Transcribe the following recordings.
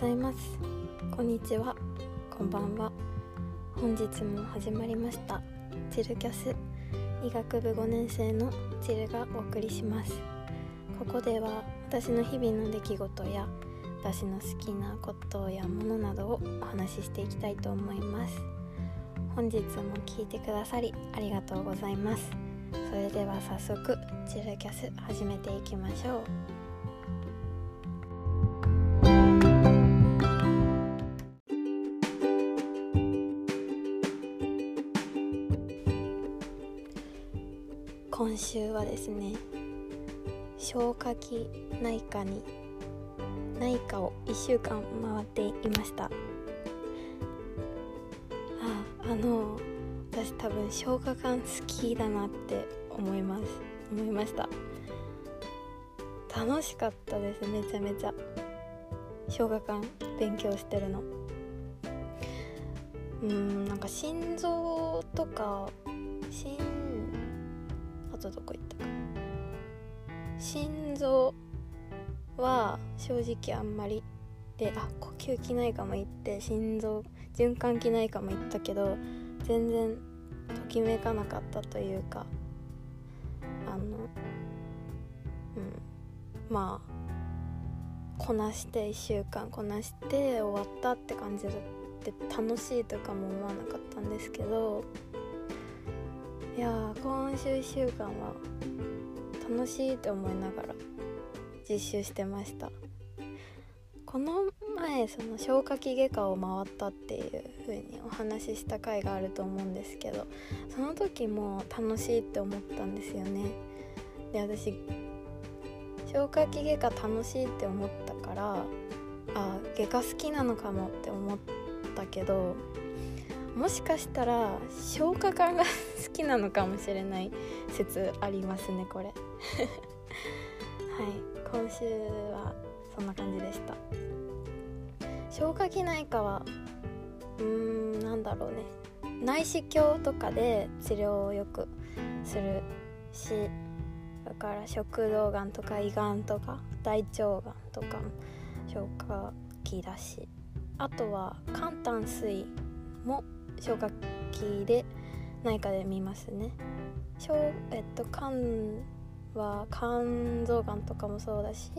ざいます。こんにちは。こんばんは。本日も始まりました。チルキャス。医学部5年生のチルがお送りします。ここでは私の日々の出来事や私の好きなことやものなどをお話ししていきたいと思います。本日も聞いてくださりありがとうございます。それでは早速チルキャス始めていきましょう。今週はですね消化器内科に内科を1週間回っていました。ああの私多分消化管好きだなって思います。思いました。楽しかったですめちゃめちゃ。消化管勉強してるの。うんなんか心臓とか心あとどこ行ったか。心臓は正直あんまりであ呼吸器内科も行って心臓循環器内科も行ったけど全然ときめかなかったというかあのうんまあこなして1週間こなして終わったって感じで楽しいとかも思わなかったんですけどいや今週1週間は楽しいって思いながら実習してました。この前その消化器外科を回ったっていう風にお話しした回があると思うんですけどその時も楽しいって思ったんですよね。で私消化器外科楽しいって思ったからあ外科好きなのかもって思ったけどもしかしたら消化管がきなのかもしれない説ありますねこれ。はい今週はそんな感じでした。消化器内科はうーんなんだろうね。内視鏡とかで治療をよくするしだから食道がんとか胃がんとか大腸がんとか消化器だしあとは肝胆水も消化器で内科で見ますね。えっと肝は肝臓がんとかもそうだし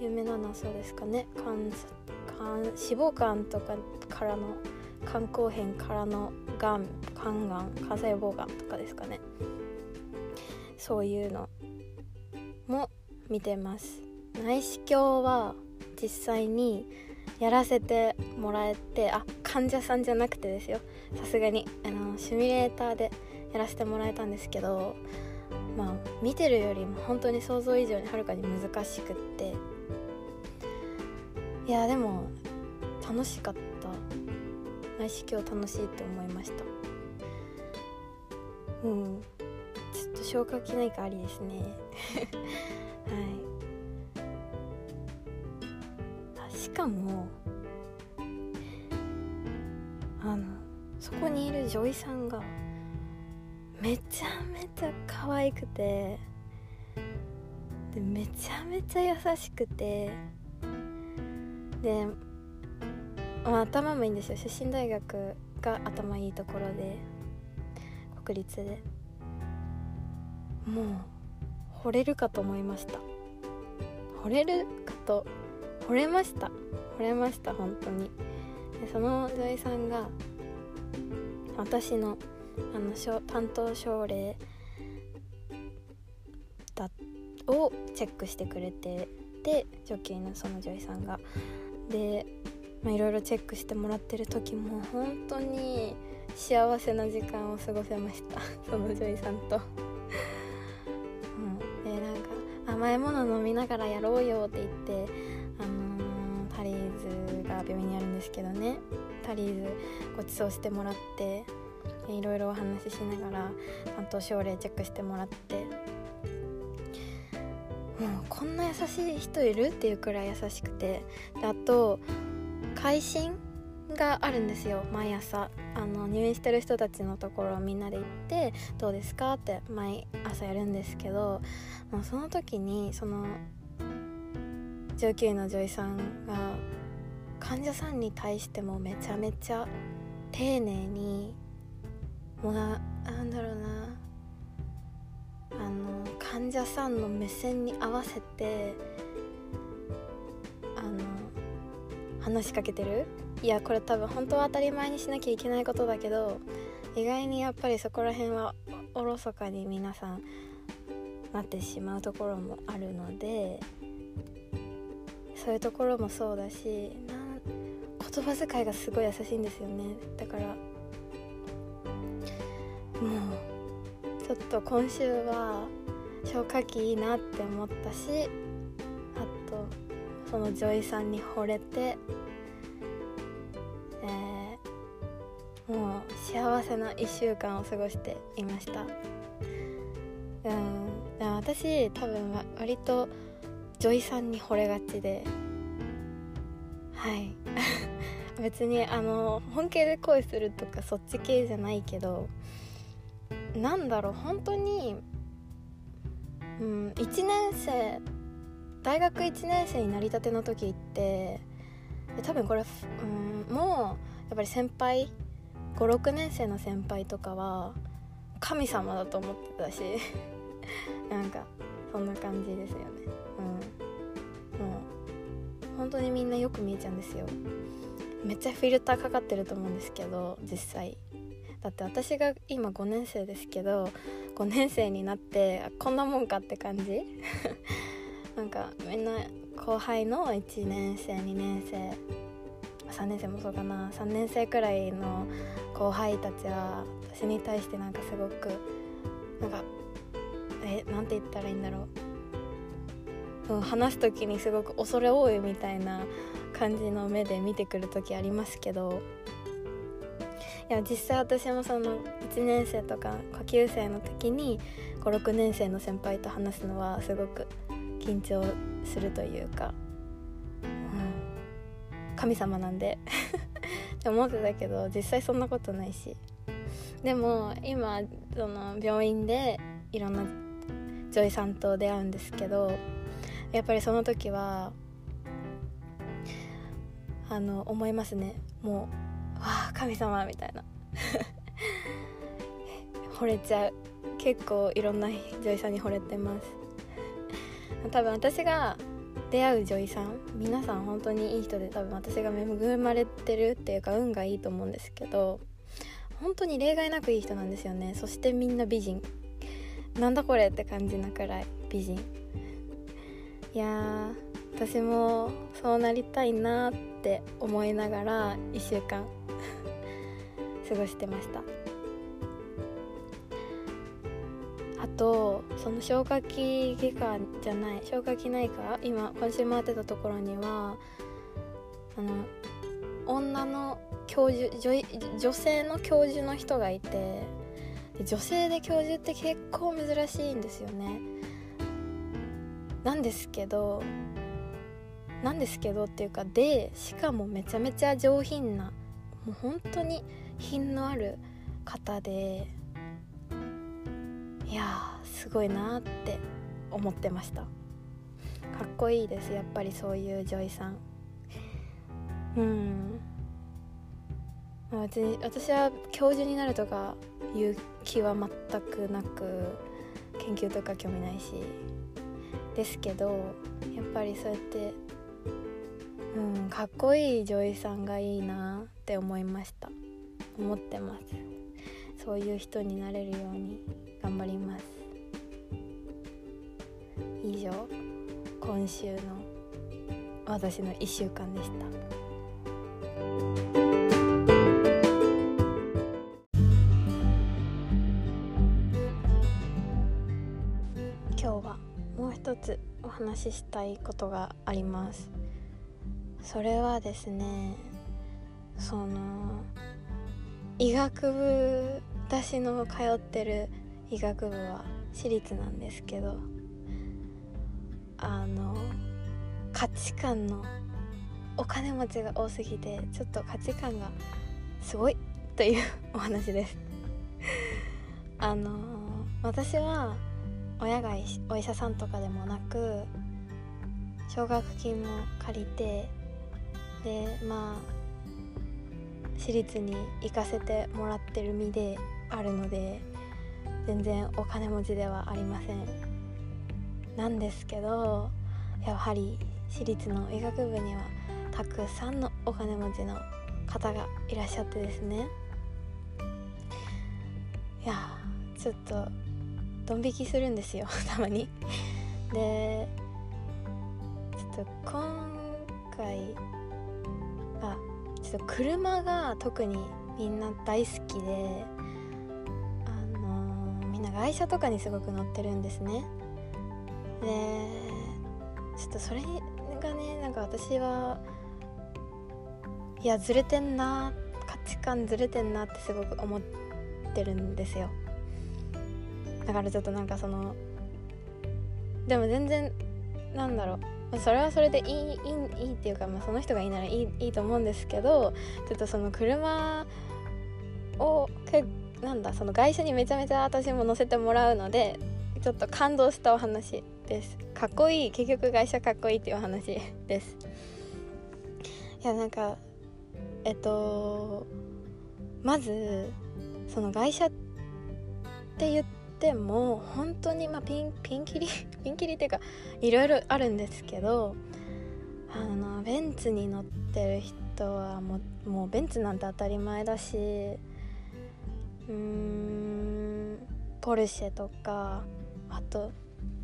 有名なのはそうですかね。肝肝脂肪肝とかからの肝硬変からのがん肝がん肝細胞がんとかですかね。そういうのも見てます。内視鏡は実際にやらせてもらえてあ患者さんじゃなくてですよ。さすがに。あのシミュレーターでやらせてもらえたんですけどまあ見てるよりも本当に想像以上にはるかに難しくって。いやでも楽しかった。内視鏡楽しいって思いました。うん。ちょっと消化器内科ありですね。はい。かもあのそこにいる女医さんがめちゃめちゃ可愛くてでめちゃめちゃ優しくてで、まあ、頭もいいんですよ。出身大学が頭いいところで国立で。もう惚れるかと思いました。惚れるかと惚れました。惚れました本当に。でその女医さんが私のあの担当症例だをチェックしてくれてでジョッキーのその女医さんが。でいろいろチェックしてもらってる時も本当に幸せな時間を過ごせました。その女医さんと。うん、でなんか甘いもの飲みながらやろうよって言って病院にあるんですけどね。タリーズご馳走してもらっていろいろお話ししながら担当症例チェックしてもらって。もうこんな優しい人いる？っていうくらい優しくて。であと会心があるんですよ。毎朝。あの入院してる人たちのところをみんなで行って「どうですか?」って毎朝やるんですけど。もうその時にその19の女医さんが患者さんに対してもめちゃめちゃ丁寧にもうななんだろうな。あの患者さんの目線に合わせてあの話しかけてる？いやこれ多分本当は当たり前にしなきゃいけないことだけど意外にやっぱりそこら辺はおろそかに皆さんなってしまうところもあるのでそういうところもそうだし言葉遣いがすごい優しいんですよね。だからもうちょっと今週は消化器いいなって思ったしあとその女医さんに惚れてえー、もう幸せな1週間を過ごしていました。うん。私多分割と女医さんに惚れがちで。はい。別にあの本気で恋するとかそっち系じゃないけどなんだろう本当にうん1年生大学1年生になりたての時って多分これ、うん、もうやっぱり先輩56年生の先輩とかは神様だと思ってたし なんかそんな感じですよね。うん。もう本当にみんなよく見えちゃうんですよめっちゃフィルターかかってると思うんですけど実際。だって私が今5年生ですけど5年生になってこんなもんかって感じ？なんかみんな後輩の1年生2年生3年生もそうかな。3年生くらいの後輩たちは私に対してなんかすごくなんかえなんて言ったらいいんだろう、話す時にすごく恐れ多いみたいな感じの目で見てくる時ありますけどいや実際私もその1年生とか下級生の時に56年生の先輩と話すのはすごく緊張するというか、うん、神様なんで って思ってたけど実際そんなことないし。でも今その病院でいろんな女医さんと出会うんですけどやっぱりその時はあの思いますね。もうわあ神様みたいな。惚れちゃう。結構いろんな女医さんに惚れてます。多分私が出会う女医さん皆さん本当にいい人で多分私が恵まれてるっていうか運がいいと思うんですけど本当に例外なくいい人なんですよね。そしてみんな美人。なんだこれって感じなくらい美人。いや私もそうなりたいなって思いながら1週間 過ごしてました。あとその消化器外科じゃない消化器内科今今週回ってたところにはあの女の教授女女性の教授の人がいて女性で教授って結構珍しいんですよね。なんですけどなんですけどっていうかでしかもめちゃめちゃ上品なもう本当に品のある方でいやすごいなって思ってました。かっこいいですやっぱりそういう女医さん。うん。別に私は教授になるとかいう気は全くなく研究とか興味ないし。ですけどやっぱりそうやってうん。かっこいい女医さんがいいなって思いました。思ってます。そういう人になれるように頑張ります。以上今週の私の1週間でした。今日はもう一つお話ししたいことがあります。それはですねその医学部私の通ってる医学部は私立なんですけどあの価値観のお金持ちが多すぎてちょっと価値観がすごいという お話です。あの私は親がお医者さんとかでもなく奨学金も借りてでまあ私立に行かせてもらってる身であるので全然お金持ちではありません。なんですけどやはり私立の医学部にはたくさんのお金持ちの方がいらっしゃってですね。いやちょっとドン引きするんですよ たまに。でちょっと今回ちょっと車が特にみんな大好きであのー、みんな外車とかにすごく乗ってるんですね。でちょっとそれがねなんか私はいやずれてんな価値観ずれてんなってすごく思ってるんですよ。だからちょっとなんかそのでも全然なんだろう。それはそれでいいいいいいっていうか、まあ、その人がいいならいいいいと思うんですけどちょっとその車をけなんだその会社にめちゃめちゃ私も乗せてもらうのでちょっと感動したお話です。かっこいい結局会社かっこいいっていうお話です。いやなんかえっとまずその会社って言っても本当にまあピンピンキリ ピンキリっていうかいろいろあるんですけどあのベンツに乗ってる人はもうもうベンツなんて当たり前だしうーんポルシェとかあと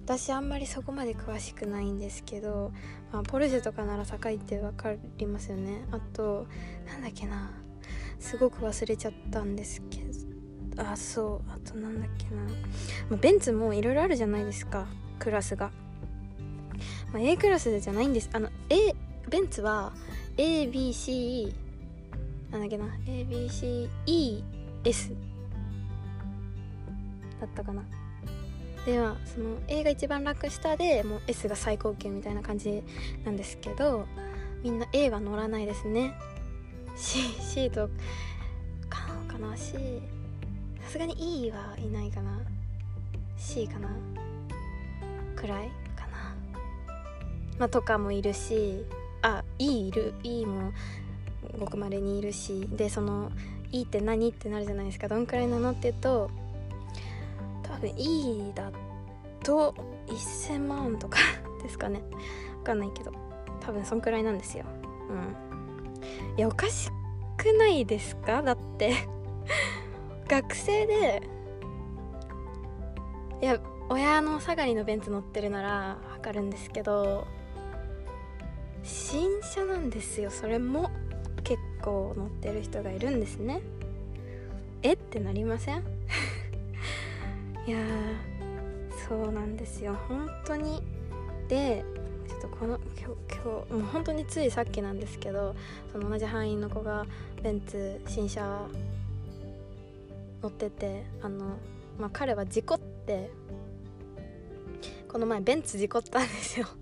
私あんまりそこまで詳しくないんですけど、まあ、ポルシェとかなら高いって分かりますよね。あとなんだっけなすごく忘れちゃったんですけあそうあとなんだっけな、まあ、ベンツもいろいろあるじゃないですかクラスが、まあ、A クラスじゃないんです。あの A ベンツは ABC なんだっけな。ABCES だったかな。ではその A が一番楽下でもう S が最高級みたいな感じなんですけどみんな A は乗らないですね。C, C とかかな。C すがに E はいないかな。C かな。くらいかな。まあとかもいるしあ E いる。E もごくまれにいるし。でその E って何ってなるじゃないですか。どんくらいなのって言うと多分 E だと1000万とか ですかね。分かんないけど。多分そんくらいなんですよ。うん。いやおかしくないですか？だって。学生でいや親の下がりのベンツ乗ってるなら分かるんですけど新車なんですよ。それも結構乗ってる人がいるんですね。え？ってなりません？いやそうなんですよ。本当に。でちょっとこの今日今日もう本当についさっきなんですけどその同じ班員の子がベンツ新車乗っててあの、まあ、彼は事故ってこの前ベンツ事故ったんですよ。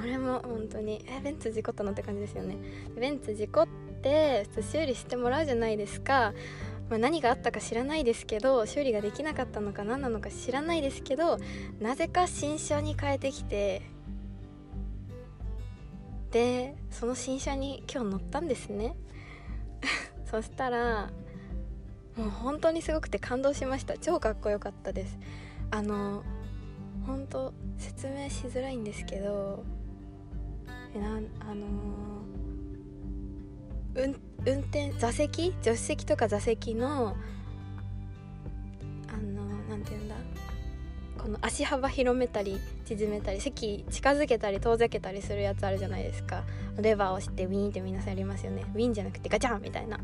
それも本当にえベンツ事故ったのって感じですよね。ベンツ事故って修理してもらうじゃないですか。まあ、何があったか知らないですけど修理ができなかったのか何なのか知らないですけどなぜか新車に変えてきてでその新車に今日乗ったんですね。そしたらもう本当にすごくて感動しました。超かっこよかったです。あの本当説明しづらいんですけどえなあのー、運運転座席？助手席とか座席のあの何て言うんだ？この足幅広めたり縮めたり席近づけたり遠ざけたりするやつあるじゃないですか。レバーを押してウィーンって皆さんやりますよね。ウィーンじゃなくてガチャンみたいな。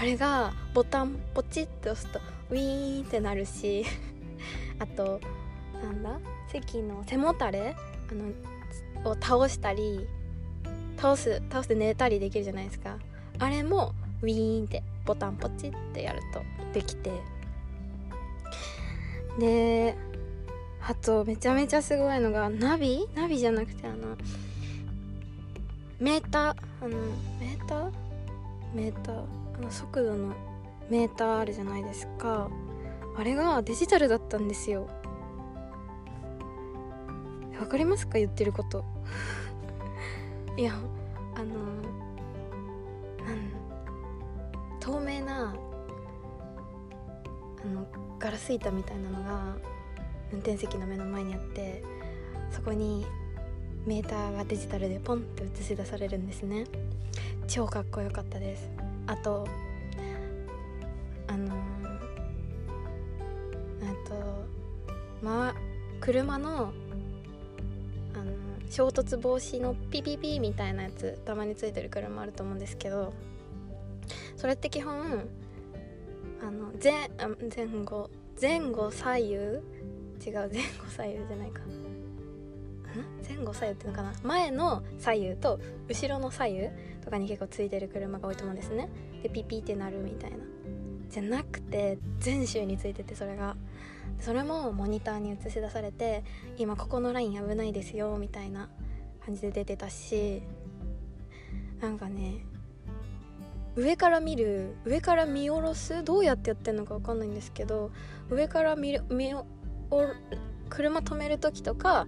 あれがボタンポチッと押すとウィーンってなるし あとなんだ？席の背もたれ？あのを倒したり倒す倒して寝たりできるじゃないですか。あれもウィーンってボタンポチってやるとできて。であとめちゃめちゃすごいのがナビ？ナビじゃなくてあのメーター？あのメーター？メーターあの速度のメーターあるじゃないですか。あれがデジタルだったんですよ。わかりますか？言ってること。いやあのなん透明なあのガラス板みたいなのが運転席の目の前にあってそこにメーターがデジタルでポンって映し出されるんですね。超かっこよかったです。あとあのえっとま車のあの衝突防止のピピピみたいなやつたまについてる車あると思うんですけどそれって基本あの前前後前後左右違う前後左右じゃないか。前後左右っていうのかな？前の左右と後ろの左右とかに結構ついてる車が多いと思うんですね。でピピってなるみたいな。じゃなくて全周についててそれが。それもモニターに映し出されて今ここのライン危ないですよみたいな感じで出てたしなんかね上から見る上から見下ろすどうやってやってんのか分かんないんですけど上から見る見車止める時とか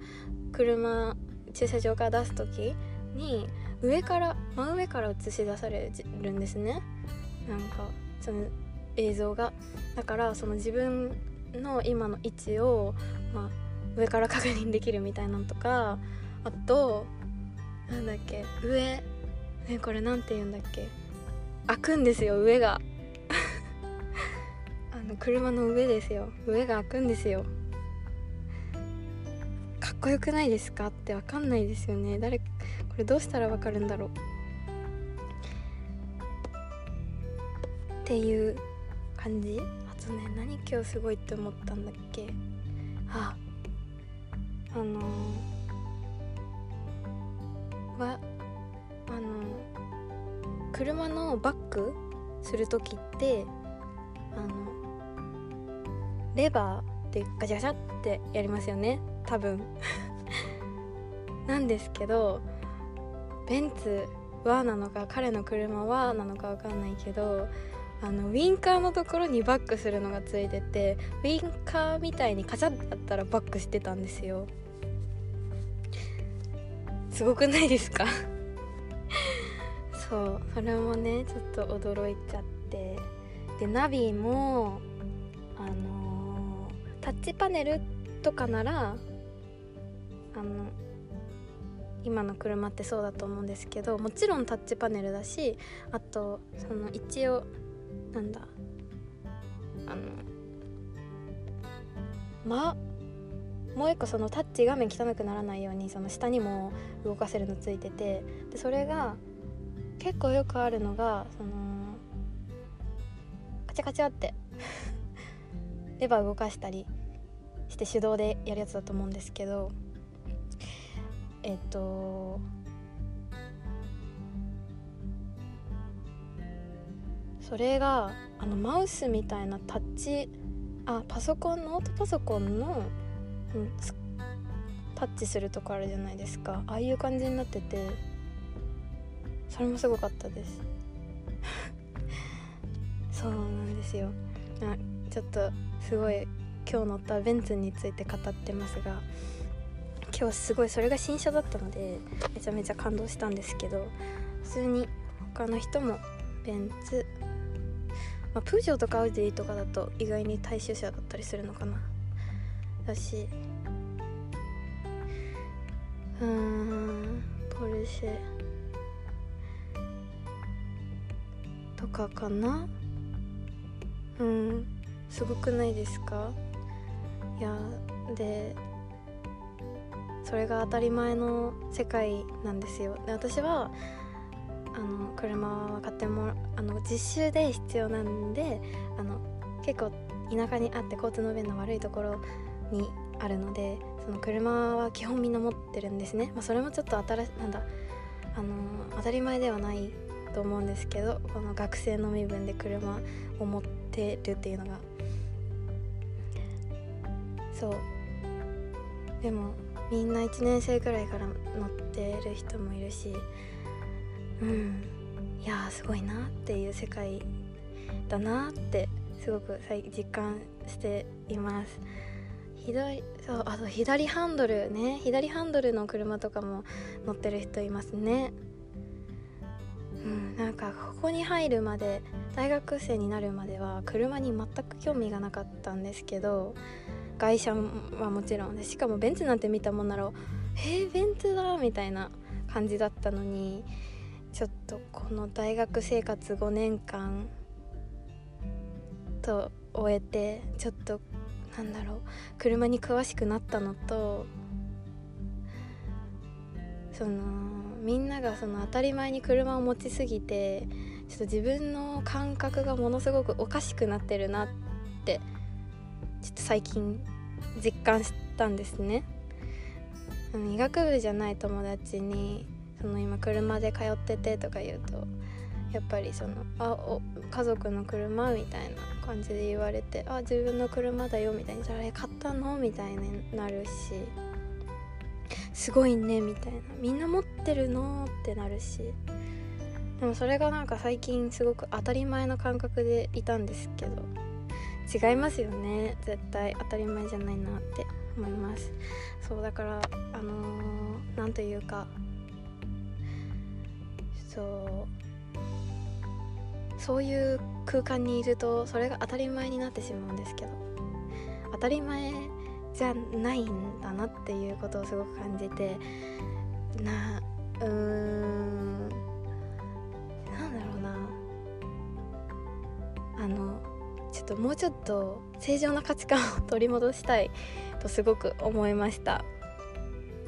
車駐車場から出す時に上から真上から映し出されるんですね。なんかその映像が。だからその自分の今の位置を、まあ、上から確認できるみたいなのとかあとなんだっけ上ねこれなんて言うんだっけ。開くんですよ上が。あの車の上ですよ。上が開くんですよ。かっこよくないですかって分かんないですよね。誰これどうしたら分かるんだろう？っていう感じ？あとね何今日すごいって思ったんだっけ？ああのー、はあの車のバックする時ってあのレバーでガチャガチャってやりますよね多分。なんですけどベンツはなのか彼の車はなのか分かんないけどあのウインカーのところにバックするのがついててウインカーみたいにカチャってやったらバックしてたんですよ。すごくないですか？そうそれもねちょっと驚いちゃって。でナビもあのー、タッチパネルとかならあの今の車ってそうだと思うんですけどもちろんタッチパネルだしあとその一応なんだあのまもう一個そのタッチ画面汚くならないようにその下にも動かせるのついててでそれが結構よくあるのがそのカチャカチャって レバー動かしたりして手動でやるやつだと思うんですけどえっとそれがあのマウスみたいなタッチあパソコンノートパソコンの、うん、タッチするとこあるじゃないですか。ああいう感じになっててそれもすごかったです。そうなんですよ。あちょっとすごい今日乗ったベンツについて語ってますが今日すごいそれが新車だったのでめちゃめちゃ感動したんですけど普通に他の人もベンツまあ、プージョーとかアウディとかだと意外に大衆車だったりするのかな。だしうーんポルシェとかかな。うんすごくないですか？いやでそれが当たり前の世界なんですよ。で私はあの車は買ってもあの実習で必要なんであの結構田舎にあって交通の便の悪いところにあるのでその車は基本みんな持ってるんですね、まあ、それもちょっと新なんだあの当たり前ではないと思うんですけどこの学生の身分で車を持ってるっていうのが。そう。でもみんな1年生くらいから乗ってる人もいるしうんいやすごいなっていう世界だなってすごく実感しています。左そうあと左ハンドルね左ハンドルの車とかも乗ってる人いますね。うんなんかここに入るまで大学生になるまでは車に全く興味がなかったんですけど外車はもちろんでしかもベンツなんて見たもんなら「えー、ベンツだ!」みたいな感じだったのにちょっとこの大学生活5年間と終えてちょっとなんだろう車に詳しくなったのとそのみんながその当たり前に車を持ちすぎてちょっと自分の感覚がものすごくおかしくなってるなってちょっと最近実感したんですね。医学部じゃない友達にその今車で通っててとか言うとやっぱりその「あお家族の車?」みたいな感じで言われて「あ自分の車だよ」みたいに「それ買ったの?」みたいになるし「すごいね」みたいな「みんな持ってるの?」ってなるしでもそれがなんか最近すごく当たり前の感覚でいたんですけど違いますよね。絶対当たり前じゃないなって思います。そうだからあの何、ー、というかそうそういう空間にいるとそれが当たり前になってしまうんですけど当たり前じゃないんだなっていうことをすごく感じてなうんともうちょっと正常な価値観を取り戻したいとすごく思いました。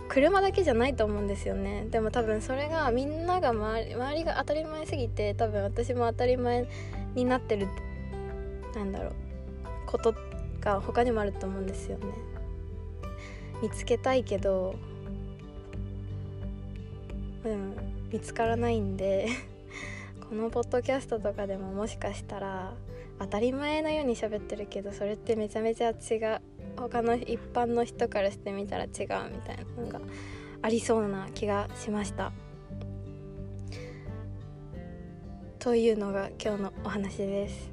車だけじゃないと思うんですよね。でも多分それがみんなが周り周りが当たり前すぎて多分私も当たり前になってるなんだろうことが他にもあると思うんですよね。見つけたいけどでも見つからないんでこのポッドキャストとかでももしかしたら当たり前のように喋ってるけどそれってめちゃめちゃ違う。他の一般の人からしてみたら違うみたいなのがありそうな気がしました。というのが今日のお話です。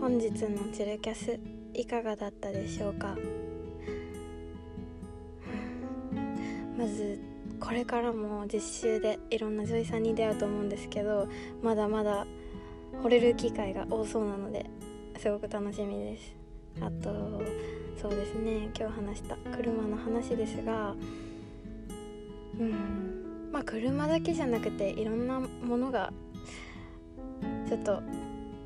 本日のチルキャスいかがだったでしょうか？まずこれからも実習でいろんな女医さんに出会うと思うんですけどまだまだ惚れる機会が多そうなのですごく楽しみです。あとそうですね今日話した車の話ですがうんまあ車だけじゃなくていろんなものがちょっと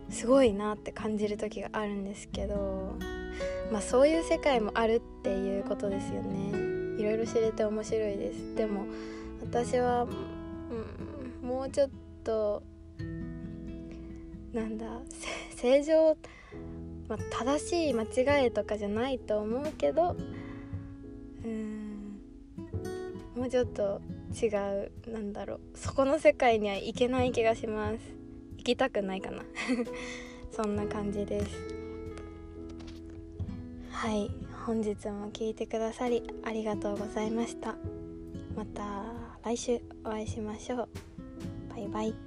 すごいなって感じる時があるんですけどまあそういう世界もあるっていうことですよね。いろいろ知れて面白いです。でも私は、うん、もうちょっとなんだ正常、まあ、正しい間違いとかじゃないと思うけどうんもうちょっと違うなんだろうそこの世界には行けない気がします。行きたくないかな。そんな感じです。はい。本日も聴いてくださりありがとうございました。また来週お会いしましょう。バイバイ。